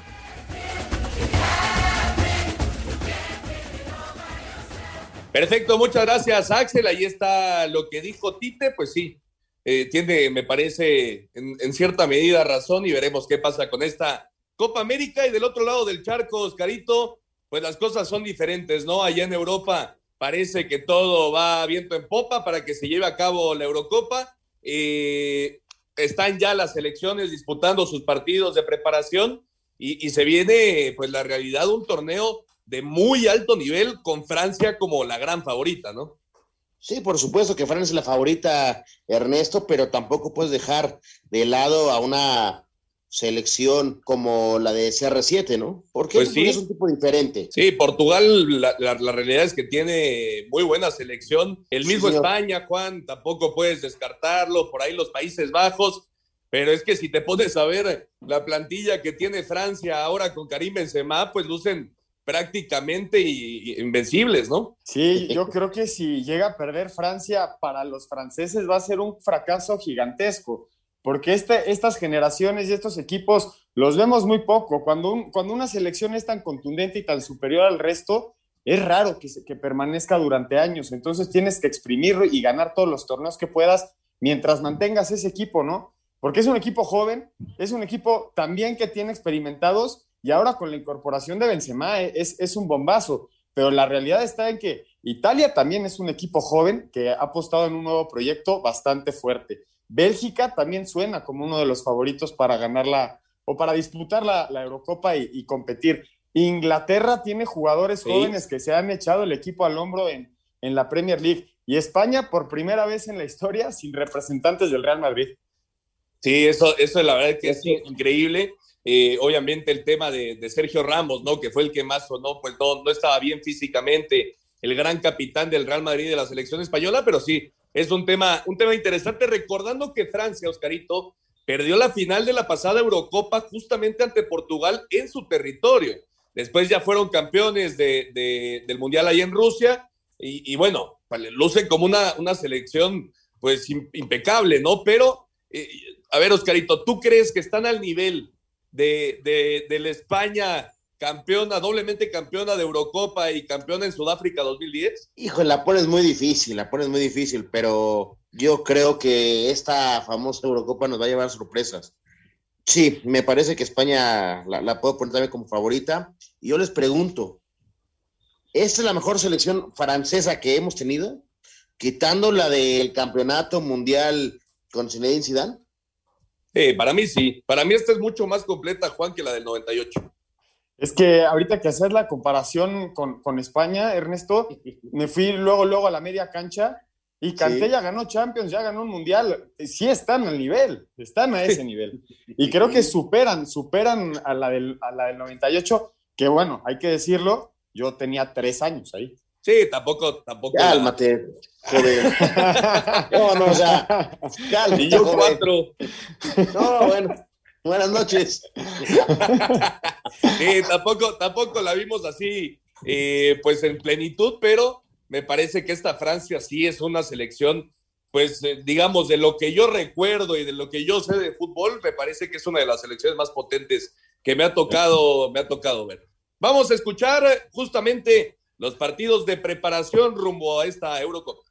Perfecto, muchas gracias Axel. Ahí está lo que dijo Tite, pues sí, eh, tiene, me parece, en, cierta medida razón y veremos qué pasa con esta Copa América. Y del otro lado del charco, Oscarito, pues las cosas son diferentes, ¿no? Allá en Europa parece que todo va viento en popa para que se lleve a cabo la Eurocopa. Eh, están ya las selecciones disputando sus partidos de preparación y, y se viene, pues, la realidad un torneo de muy alto nivel con Francia como la gran favorita, ¿no? Sí, por supuesto que Francia es la favorita, Ernesto, pero tampoco puedes dejar de lado a una selección como la de CR7, ¿no? Porque pues es un tipo diferente. Sí, Portugal, la, realidad es que tiene muy buena selección. El mismo España, Juan, tampoco puedes descartarlo. Por ahí los Países Bajos. Pero es que si te pones a ver la plantilla que tiene Francia ahora con Karim Benzema, pues lucen prácticamente invencibles, ¿no? Sí, yo creo que si llega a perder Francia, para los franceses va a ser un fracaso gigantesco, porque este, estas generaciones y estos equipos los vemos muy poco. Cuando, cuando una selección es tan contundente y tan superior al resto, es raro que, que permanezca durante años. Entonces tienes que exprimirlo y ganar todos los torneos que puedas mientras mantengas ese equipo, ¿no? Porque es un equipo joven, es un equipo también que tiene experimentados y ahora con la incorporación de Benzema eh, es, es un bombazo, pero la realidad está en que Italia también es un equipo joven que ha apostado en un nuevo proyecto bastante fuerte. Bélgica también suena como uno de los favoritos para ganarla o para disputar la, Eurocopa y, competir. Inglaterra tiene jugadores jóvenes que se han echado el equipo al hombro en, en la Premier League y España por primera vez en la historia sin representantes del Real Madrid. Sí, eso, eso la verdad que es increíble. Eh, obviamente el tema de, Sergio Ramos, ¿no? Que fue el que más sonó, pues no, no estaba bien físicamente, el gran capitán del Real Madrid de la selección española, pero sí, es un tema, un tema interesante, recordando que Francia, Oscarito, perdió la final de la pasada Eurocopa justamente ante Portugal en su territorio. Después ya fueron campeones de, del Mundial ahí en Rusia y, bueno, lucen como una, una selección pues impecable, ¿no? Pero, eh, a ver, Oscarito, ¿tú crees que están al nivel de, de, de la España campeona, doblemente campeona de Eurocopa y campeona en Sudáfrica 2010? Hijo, la pones muy difícil, la pones muy difícil, pero yo creo que esta famosa Eurocopa nos va a llevar sorpresas. Sí, me parece que España la, puedo poner también como favorita. Y yo les pregunto, ¿esta es la mejor selección francesa que hemos tenido? Quitando la del campeonato mundial con Zinedine Zidane. Sí, para mí sí. Para mí esta es mucho más completa, Juan, que la del 98. Es que ahorita que hacer la comparación con, con España, Ernesto, me fui luego, luego a la media cancha y Canté ya ganó Champions, ya ganó un Mundial. Sí están al nivel, están a ese nivel. Y creo que superan, superan a la del, a la del 98, que bueno, hay que decirlo, yo tenía tres años ahí. Sí, tampoco, tampoco. Cálmate, joder. no, no, o sea, cálmate. Y yo cuatro. No, bueno. Buenas noches. sí, tampoco, tampoco la vimos así, eh, pues en plenitud, pero me parece que esta Francia sí es una selección, pues eh, digamos, de lo que yo recuerdo y de lo que yo sé de fútbol, me parece que es una de las selecciones más potentes que me ha tocado, me ha tocado ver. Vamos a escuchar justamente los partidos de preparación rumbo a esta Eurocopa.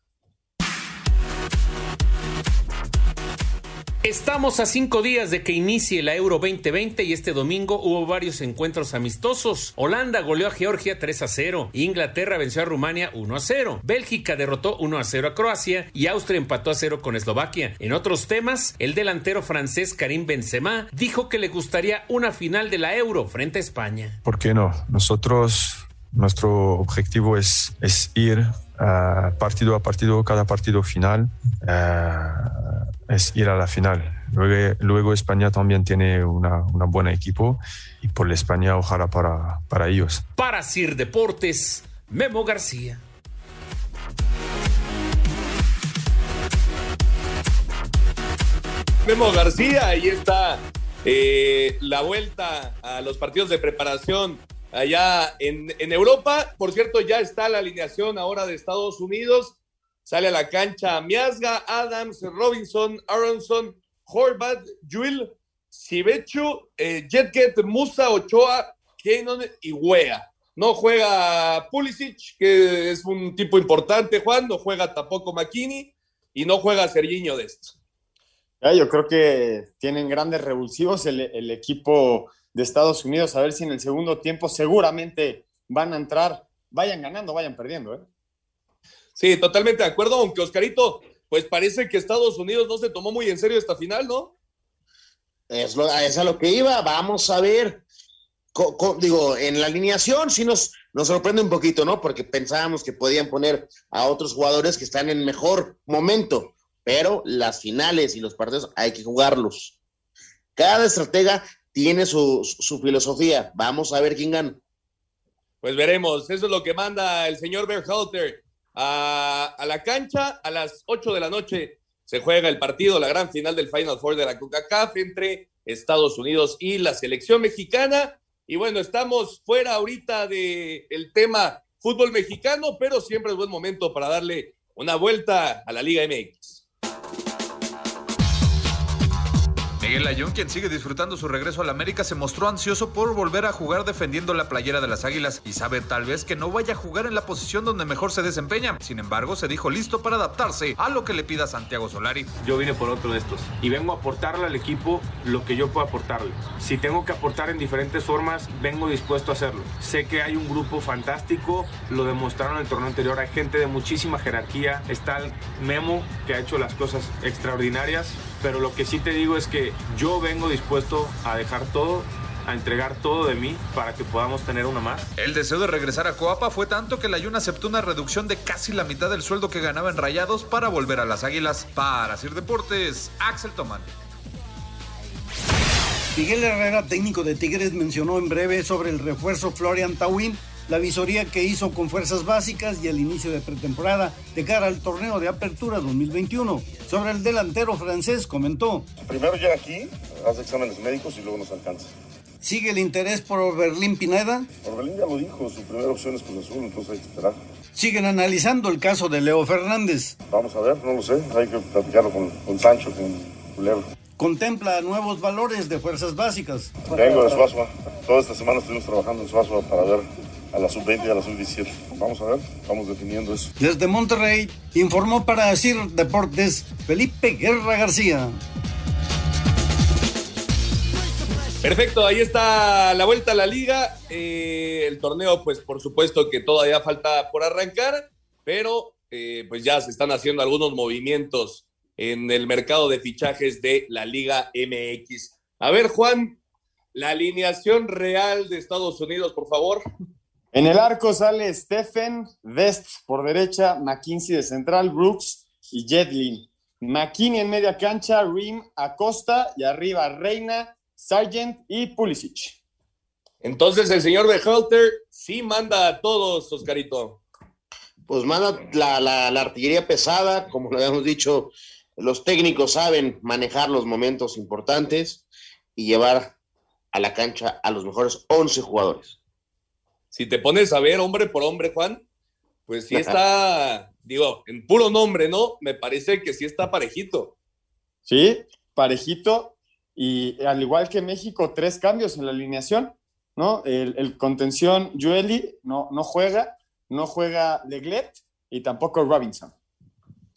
Estamos a cinco días de que inicie la Euro 2020 y este domingo hubo varios encuentros amistosos. Holanda goleó a Georgia 3 a 0, Inglaterra venció a Rumania 1 a 0, Bélgica derrotó 1 a 0 a Croacia y Austria empató a 0 con Eslovaquia. En otros temas, el delantero francés Karim Benzema dijo que le gustaría una final de la Euro frente a España. ¿Por qué no? Nosotros, nuestro objetivo es, es ir uh, partido a partido, cada partido final. Uh, es ir a la final. Luego, luego España también tiene una, una buena equipo y por la España ojalá para, para ellos. Para Sir Deportes, Memo García. Memo García, ahí está eh, la vuelta a los partidos de preparación allá en, Europa. Por cierto, ya está la alineación ahora de Estados Unidos Sale a la cancha Miasga, Adams, Robinson, Aronson, Horvat, Juil, Sibechu, eh, Jetget, Musa, Ochoa, Kenon y Wea. No juega Pulisic, que es un tipo importante, Juan, no juega tampoco McKinney y no juega Serginho de esto. Ya, yo creo que tienen grandes revulsivos el equipo de Estados Unidos, a ver si en el segundo tiempo seguramente van a entrar, vayan ganando, vayan perdiendo. ¿eh? Sí, totalmente de acuerdo, aunque Oscarito, pues parece que Estados Unidos no se tomó muy en serio esta final, ¿no? Es, lo, es a lo que iba, vamos a ver. digo, en la alineación sí nos, nos sorprende un poquito, ¿no? Porque pensábamos que podían poner a otros jugadores que están en mejor momento, pero las finales y los partidos hay que jugarlos. Cada estratega tiene su, su filosofía. Vamos a ver quién gana. Pues veremos. Eso es lo que manda el señor Berhalter a, la cancha. A las 8 de la noche se juega el partido, la gran final del Final Four de la CONCACAF entre Estados Unidos y la selección mexicana. Y bueno, estamos fuera ahorita del el tema fútbol mexicano, pero siempre es buen momento para darle una vuelta a la Liga MX. Miguel Ayón, quien sigue disfrutando su regreso al América, se mostró ansioso por volver a jugar defendiendo la playera de las Águilas y sabe tal vez que no vaya a jugar en la posición donde mejor se desempeña. Sin embargo, se dijo listo para adaptarse a lo que le pida Santiago Solari. Yo vine por otro de estos y vengo a aportarle al equipo lo que yo puedo aportarle. Si tengo que aportar en diferentes formas, vengo dispuesto a hacerlo. Sé que hay un grupo fantástico, lo demostraron en el torneo anterior, hay gente de muchísima jerarquía, está el Memo que ha hecho las cosas extraordinarias, pero lo que sí te digo es que yo vengo dispuesto a dejar todo a entregar todo de mí para que podamos tener una más. El deseo de regresar a Coapa fue tanto que la Yuna aceptó una reducción de casi la mitad del sueldo que ganaba en Rayados para volver a las Águilas. Para Sir Deportes, Axel Tomán. Miguel Herrera, técnico de Tigres, mencionó en breve sobre el refuerzo Florian Tawin, la visoría que hizo con fuerzas básicas y el inicio de pretemporada de cara al torneo de apertura 2021. Sobre el delantero francés comentó. Primero llega aquí, hace exámenes médicos y luego nos alcanza. ¿Sigue el interés por Orbelín Pineda? Orbelín ya lo dijo, su primera opción es Cruz Azul, entonces hay que esperar. Siguen analizando el caso de Leo Fernández. Vamos a ver, no lo sé, hay que platicarlo con, con Sancho, con Culebro. Contempla nuevos valores de fuerzas básicas. Vengo de Suazua, toda esta semana estuvimos trabajando en Suazua para ver a la sub-20 y a la sub-17. Vamos a ver, vamos definiendo eso. Desde Monterrey, informó para CIR Deportes Felipe Guerra García. Perfecto, ahí está la vuelta a la liga. Eh, el torneo, pues por supuesto que todavía falta por arrancar, pero eh, pues ya se están haciendo algunos movimientos en el mercado de fichajes de la Liga MX. A ver, Juan, la alineación real de Estados Unidos, por favor. En el arco sale Stephen, West por derecha, McKinsey de central, Brooks y Jetlin. McKinney en media cancha, Rim, Acosta y arriba Reina, Sargent y Pulisic. Entonces el señor Behalter sí manda a todos, Oscarito. Pues manda la, la, la, artillería pesada, como lo habíamos dicho, los técnicos saben manejar los momentos importantes y llevar a la cancha a los mejores 11 jugadores. Si te pones a ver hombre por hombre, Juan, pues sí está, digo, en puro nombre, ¿no? Me parece que sí está parejito. Sí, parejito y al igual que México, tres cambios en la alineación, ¿no? El, el contención Jueli no, no juega, no juega Leglet y tampoco Robinson.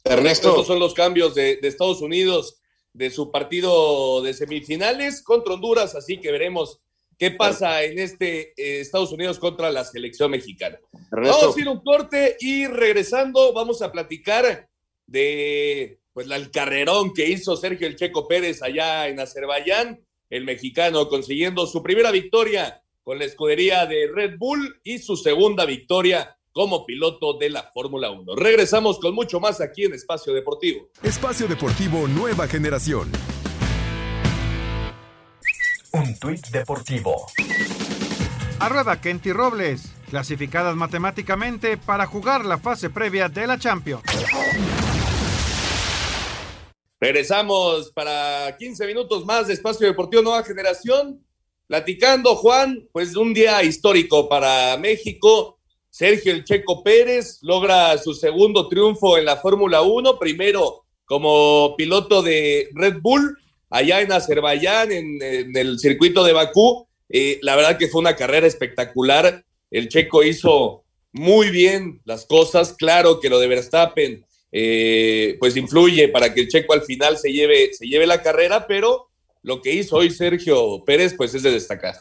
Ernesto. Estos son los cambios de, de, Estados Unidos de su partido de semifinales contra Honduras, así que veremos qué pasa en este eh, Estados Unidos contra la selección mexicana. Ernesto. Vamos a ir un corte y regresando vamos a platicar de pues el carrerón que hizo Sergio El Checo Pérez allá en Azerbaiyán, el mexicano consiguiendo su primera victoria con la escudería de Red Bull y su segunda victoria como piloto de la Fórmula 1. Regresamos con mucho más aquí en Espacio Deportivo. Espacio Deportivo Nueva Generación. Un tuit deportivo. Arroba Kenty Robles, clasificadas matemáticamente para jugar la fase previa de la Champions. Regresamos para 15 minutos más de Espacio Deportivo Nueva Generación. Platicando, Juan, pues un día histórico para México. Sergio El Checo Pérez logra su segundo triunfo en la Fórmula 1, primero como piloto de Red Bull allá en Azerbaiyán, en, el circuito de Bakú. Eh, la verdad que fue una carrera espectacular. El Checo hizo muy bien las cosas. Claro que lo de Verstappen eh, pues influye para que el Checo al final se lleve, se lleve la carrera, pero lo que hizo hoy Sergio Pérez, pues es de destacar.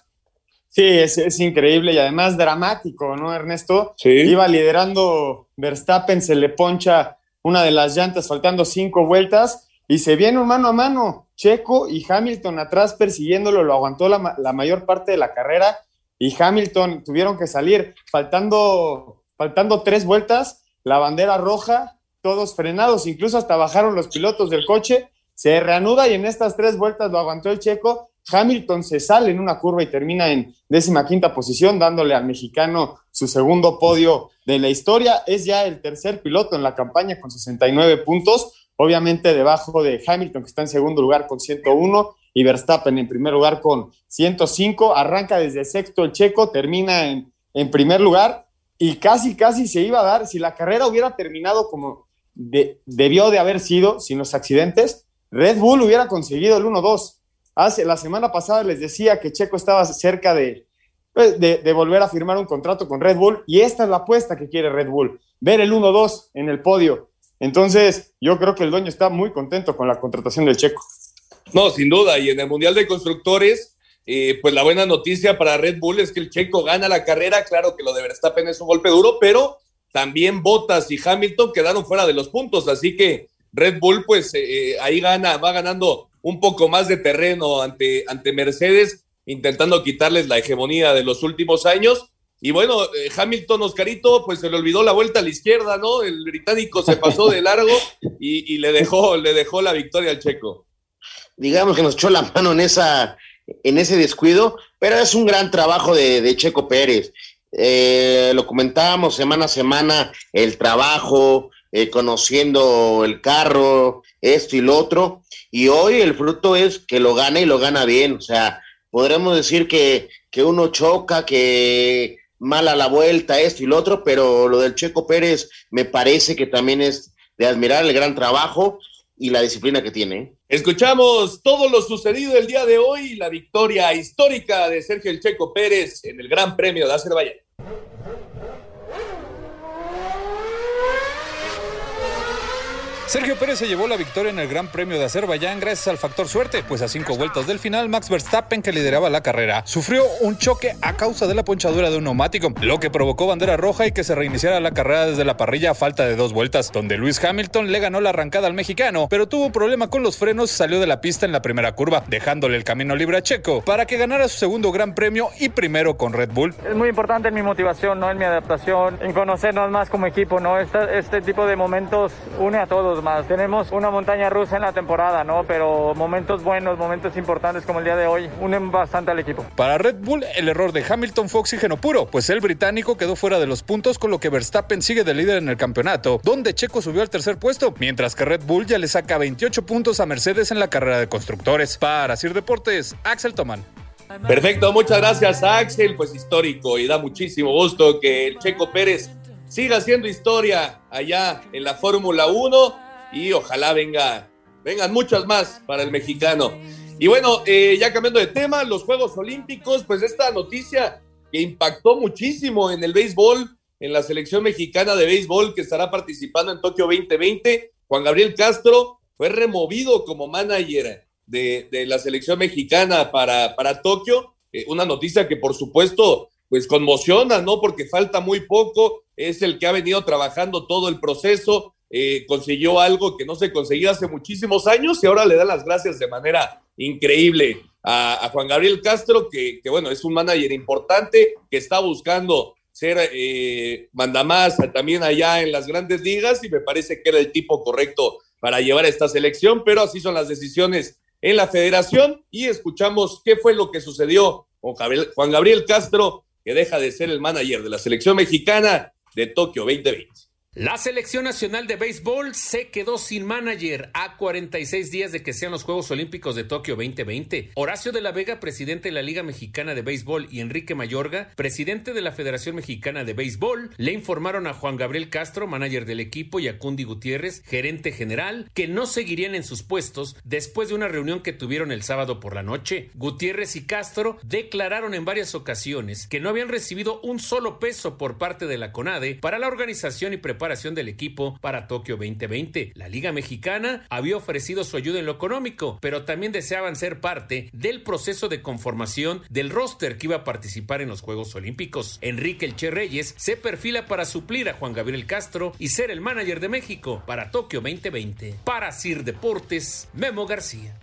Sí, es, es increíble y además dramático, ¿no, Ernesto? Sí. Iba liderando Verstappen, se le poncha una de las llantas faltando cinco vueltas y se viene un mano a mano. Checo y Hamilton atrás persiguiéndolo, lo aguantó la, la mayor parte de la carrera y Hamilton tuvieron que salir faltando, faltando tres vueltas, la bandera roja, todos frenados, incluso hasta bajaron los pilotos del coche, se reanuda y en estas tres vueltas lo aguantó el checo. Hamilton se sale en una curva y termina en décima quinta posición, dándole al mexicano su segundo podio de la historia. Es ya el tercer piloto en la campaña con 69 puntos, obviamente debajo de Hamilton, que está en segundo lugar con 101, y Verstappen en primer lugar con 105. Arranca desde sexto el checo, termina en, en primer lugar y casi, casi se iba a dar, si la carrera hubiera terminado como de, debió de haber sido, sin los accidentes, Red Bull hubiera conseguido el 1-2. Hace, la semana pasada les decía que Checo estaba cerca de, pues, de, de, volver a firmar un contrato con Red Bull y esta es la apuesta que quiere Red Bull, ver el 1-2 en el podio. Entonces, yo creo que el dueño está muy contento con la contratación del Checo. No, sin duda, y en el Mundial de Constructores, eh, pues la buena noticia para Red Bull es que el Checo gana la carrera, claro que lo de Verstappen es un golpe duro, pero también Bottas y Hamilton quedaron fuera de los puntos, así que Red Bull pues eh, ahí gana, va ganando un poco más de terreno ante, ante Mercedes, intentando quitarles la hegemonía de los últimos años. Y bueno, eh, Hamilton Oscarito, pues se le olvidó la vuelta a la izquierda, ¿no? El británico se pasó de largo y, y le, dejó, le dejó la victoria al checo. Digamos que nos echó la mano en esa, en ese descuido, pero es un gran trabajo de, Checo Pérez. Eh, lo comentábamos semana a semana, el trabajo, eh, conociendo el carro, esto y lo otro, y hoy el fruto es que lo gana y lo gana bien, o sea, podremos decir que, que uno choca, que mala la vuelta, esto y lo otro, pero lo del Checo Pérez me parece que también es de admirar el gran trabajo y la disciplina que tiene. ¿eh? Escuchamos todo lo sucedido el día de hoy, la victoria histórica de Sergio El Checo Pérez en el Gran Premio de Azerbaiyán. Sergio Pérez se llevó la victoria en el Gran Premio de Azerbaiyán gracias al factor suerte, pues a cinco vueltas del final, Max Verstappen, que lideraba la carrera, sufrió un choque a causa de la ponchadura de un neumático, lo que provocó bandera roja y que se reiniciara la carrera desde la parrilla a falta de dos vueltas, donde Luis Hamilton le ganó la arrancada al mexicano, pero tuvo un problema con los frenos y salió de la pista en la primera curva, dejándole el camino libre a Checo para que ganara su segundo Gran Premio y primero con Red Bull. Es muy importante en mi motivación, ¿no? en mi adaptación, en conocernos más como equipo, ¿no? Este, este tipo de momentos une a todos más. Tenemos una montaña rusa en la temporada, ¿no? Pero momentos buenos, momentos importantes como el día de hoy, unen bastante al equipo. Para Red Bull, el error de Hamilton fue oxígeno puro, pues el británico quedó fuera de los puntos, con lo que Verstappen sigue de líder en el campeonato, donde Checo subió al tercer puesto, mientras que Red Bull ya le saca 28 puntos a Mercedes en la carrera de constructores. Para Sir Deportes, Axel Toman. Perfecto, muchas gracias a Axel, pues histórico y da muchísimo gusto que el Checo Pérez siga haciendo historia allá en la Fórmula 1 y ojalá venga, vengan muchas más para el mexicano. Y bueno, eh, ya cambiando de tema, los Juegos Olímpicos, pues esta noticia que impactó muchísimo en el béisbol, en la selección mexicana de béisbol que estará participando en Tokio 2020, Juan Gabriel Castro fue removido como manager de, la selección mexicana para, para Tokio. Eh, una noticia que por supuesto pues conmociona, ¿no? Porque falta muy poco, es el que ha venido trabajando todo el proceso, eh, consiguió algo que no se conseguía hace muchísimos años y ahora le da las gracias de manera increíble a, Juan Gabriel Castro, que, bueno, es un manager importante que está buscando ser eh, mandamás también allá en las grandes ligas y me parece que era el tipo correcto para llevar esta selección, pero así son las decisiones en la federación y escuchamos qué fue lo que sucedió con Juan Gabriel Castro, que deja de ser el manager de la selección mexicana de Tokio 2020. La selección nacional de béisbol se quedó sin manager a 46 días de que sean los Juegos Olímpicos de Tokio 2020. Horacio de la Vega, presidente de la Liga Mexicana de Béisbol, y Enrique Mayorga, presidente de la Federación Mexicana de Béisbol, le informaron a Juan Gabriel Castro, manager del equipo, y a Cundi Gutiérrez, gerente general, que no seguirían en sus puestos después de una reunión que tuvieron el sábado por la noche. Gutiérrez y Castro declararon en varias ocasiones que no habían recibido un solo peso por parte de la CONADE para la organización y preparación preparación del equipo para Tokio 2020. La Liga Mexicana había ofrecido su ayuda en lo económico, pero también deseaban ser parte del proceso de conformación del roster que iba a participar en los Juegos Olímpicos. Enrique Elche Reyes se perfila para suplir a Juan Gabriel Castro y ser el manager de México para Tokio 2020. Para Sir Deportes, Memo García.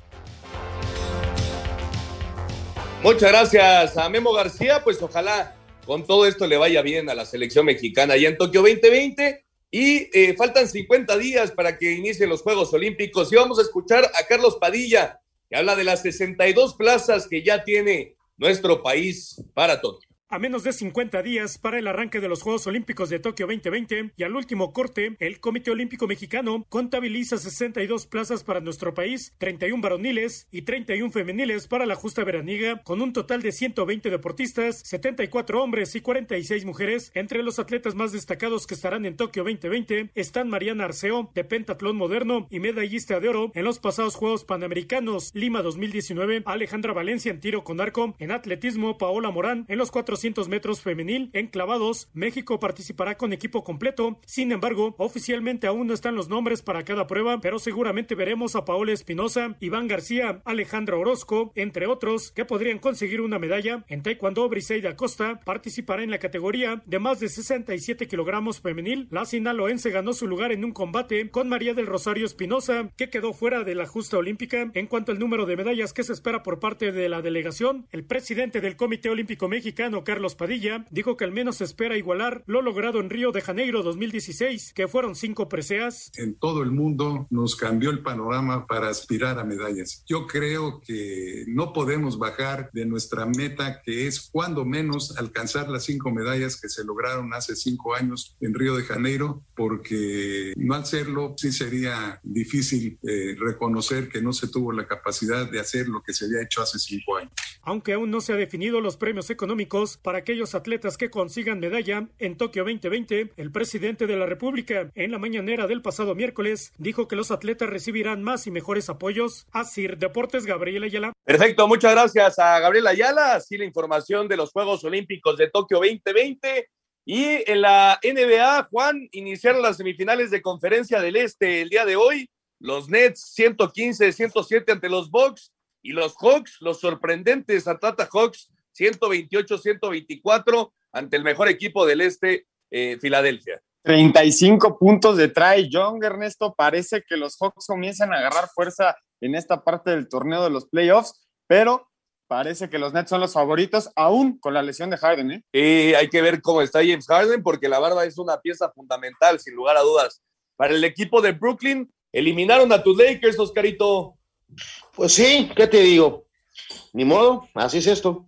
Muchas gracias a Memo García, pues ojalá con todo esto le vaya bien a la selección mexicana y en Tokio 2020. Y eh, faltan 50 días para que inicien los Juegos Olímpicos. Y vamos a escuchar a Carlos Padilla, que habla de las 62 plazas que ya tiene nuestro país para Tokio. A menos de 50 días para el arranque de los Juegos Olímpicos de Tokio 2020 y al último corte, el Comité Olímpico Mexicano contabiliza 62 plazas para nuestro país, 31 varoniles y 31 femeniles para la justa veraniga, con un total de 120 deportistas, 74 hombres y 46 mujeres. Entre los atletas más destacados que estarán en Tokio 2020 están Mariana Arceo, de pentatlón moderno y medallista de oro en los pasados Juegos Panamericanos Lima 2019, Alejandra Valencia en tiro con arco, en atletismo Paola Morán en los cuatro metros femenil en clavados, México participará con equipo completo. Sin embargo, oficialmente aún no están los nombres para cada prueba, pero seguramente veremos a Paola Espinosa, Iván García, Alejandra Orozco, entre otros, que podrían conseguir una medalla. En Taekwondo, Briseida Costa participará en la categoría de más de 67 kilogramos femenil. La sinaloense ganó su lugar en un combate con María del Rosario Espinosa, que quedó fuera de la justa olímpica. En cuanto al número de medallas que se espera por parte de la delegación, el presidente del Comité Olímpico Mexicano, Carlos Padilla dijo que al menos espera igualar lo logrado en Río de Janeiro 2016, que fueron cinco preseas. En todo el mundo nos cambió el panorama para aspirar a medallas. Yo creo que no podemos bajar de nuestra meta, que es cuando menos alcanzar las cinco medallas que se lograron hace cinco años en Río de Janeiro, porque no hacerlo sí sería difícil eh, reconocer que no se tuvo la capacidad de hacer lo que se había hecho hace cinco años. Aunque aún no se ha definido los premios económicos para aquellos atletas que consigan medalla en Tokio 2020, el presidente de la República en la mañanera del pasado miércoles dijo que los atletas recibirán más y mejores apoyos. Asir Deportes Gabriel Ayala. Perfecto, muchas gracias a Gabriel Ayala. Así la información de los Juegos Olímpicos de Tokio 2020. Y en la NBA, Juan, iniciaron las semifinales de Conferencia del Este el día de hoy. Los Nets 115-107 ante los Bucks y los Hawks, los sorprendentes Atlanta Hawks 128-124 ante el mejor equipo del Este, eh, Filadelfia. 35 puntos de Trae Young, Ernesto. Parece que los Hawks comienzan a agarrar fuerza en esta parte del torneo de los playoffs, pero parece que los Nets son los favoritos, aún con la lesión de Harden. ¿eh? Y hay que ver cómo está James Harden, porque la barba es una pieza fundamental, sin lugar a dudas. Para el equipo de Brooklyn, eliminaron a tus Lakers, Oscarito. Pues sí, ¿qué te digo? Ni modo, así es esto.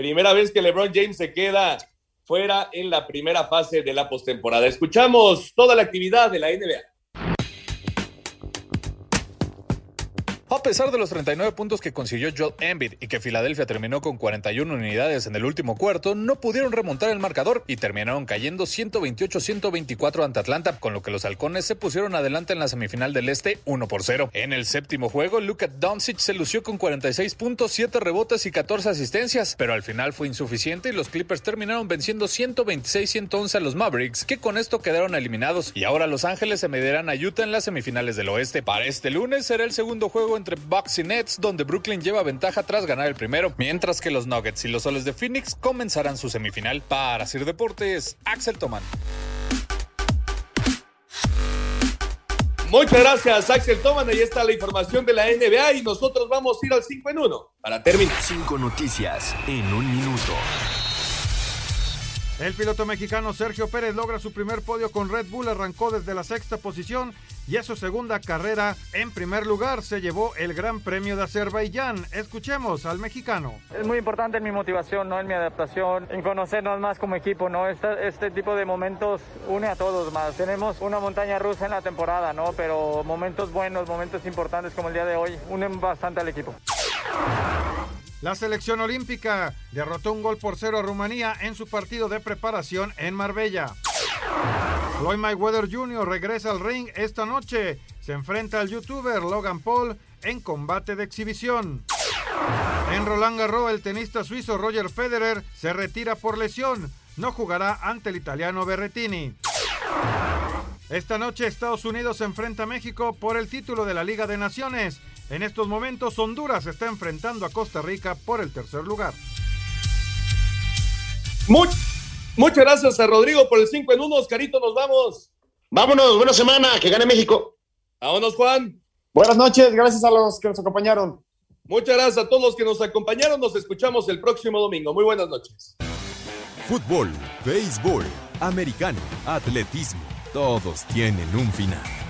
Primera vez que LeBron James se queda fuera en la primera fase de la postemporada. Escuchamos toda la actividad de la NBA. A pesar de los 39 puntos que consiguió Joel Embiid y que Filadelfia terminó con 41 unidades en el último cuarto, no pudieron remontar el marcador y terminaron cayendo 128-124 ante Atlanta, con lo que los halcones se pusieron adelante en la semifinal del Este 1 por 0. En el séptimo juego, Luka Doncic se lució con 46 puntos, 7 rebotes y 14 asistencias, pero al final fue insuficiente y los Clippers terminaron venciendo 126-111 a los Mavericks, que con esto quedaron eliminados. Y ahora Los Ángeles se medirán a Utah en las semifinales del Oeste. Para este lunes será el segundo juego entre Bucks y Nets, donde Brooklyn lleva ventaja tras ganar el primero, mientras que los Nuggets y los Soles de Phoenix comenzarán su semifinal. Para Sir Deportes, Axel Toman. Muchas gracias, Axel Toman. Ahí está la información de la NBA y nosotros vamos a ir al 5 en 1 para terminar. Cinco noticias en un minuto. El piloto mexicano Sergio Pérez logra su primer podio con Red Bull, arrancó desde la sexta posición y es su segunda carrera. En primer lugar se llevó el Gran Premio de Azerbaiyán. Escuchemos al mexicano. Es muy importante en mi motivación, ¿no? en mi adaptación, en conocernos más como equipo. ¿no? Este, este tipo de momentos une a todos más. Tenemos una montaña rusa en la temporada, ¿no? pero momentos buenos, momentos importantes como el día de hoy, unen bastante al equipo. La selección olímpica derrotó un gol por cero a Rumanía en su partido de preparación en Marbella. Floyd Mayweather Jr. regresa al ring esta noche. Se enfrenta al youtuber Logan Paul en combate de exhibición. En Roland Garros, el tenista suizo Roger Federer se retira por lesión. No jugará ante el italiano Berretini. Esta noche Estados Unidos se enfrenta a México por el título de la Liga de Naciones. En estos momentos Honduras está enfrentando a Costa Rica por el tercer lugar. muchas gracias a Rodrigo por el 5 en 1. Oscarito, nos vamos. Vámonos, buena semana, que gane México. Vámonos, Juan. Buenas noches, gracias a los que nos acompañaron. Muchas gracias a todos los que nos acompañaron. Nos escuchamos el próximo domingo. Muy buenas noches. Fútbol, béisbol, americano, atletismo, todos tienen un final.